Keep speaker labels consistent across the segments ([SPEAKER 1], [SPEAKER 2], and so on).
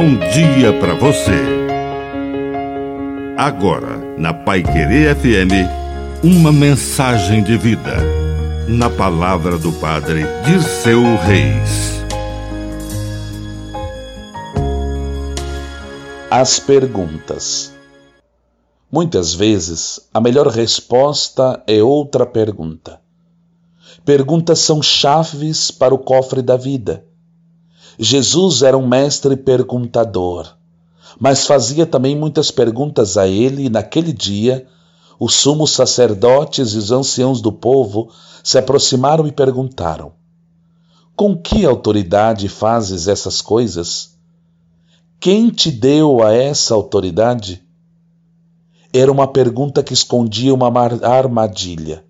[SPEAKER 1] bom dia para você. Agora, na Pai Querer FM, uma mensagem de vida. Na palavra do Padre de seu Reis.
[SPEAKER 2] As perguntas. Muitas vezes, a melhor resposta é outra pergunta. Perguntas são chaves para o cofre da vida Jesus era um mestre perguntador, mas fazia também muitas perguntas a ele, e naquele dia os sumos sacerdotes e os anciãos do povo se aproximaram e perguntaram: Com que autoridade fazes essas coisas? Quem te deu a essa autoridade? Era uma pergunta que escondia uma armadilha.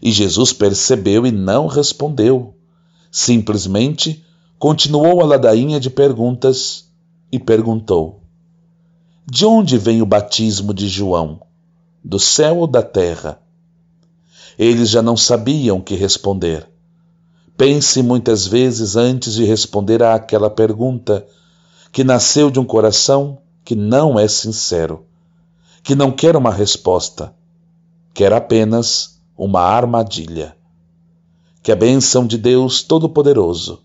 [SPEAKER 2] E Jesus percebeu e não respondeu. Simplesmente Continuou a ladainha de perguntas e perguntou: De onde vem o batismo de João? Do céu ou da terra? Eles já não sabiam que responder. Pense muitas vezes antes de responder a aquela pergunta que nasceu de um coração que não é sincero, que não quer uma resposta, quer apenas uma armadilha. Que a bênção de Deus Todo-Poderoso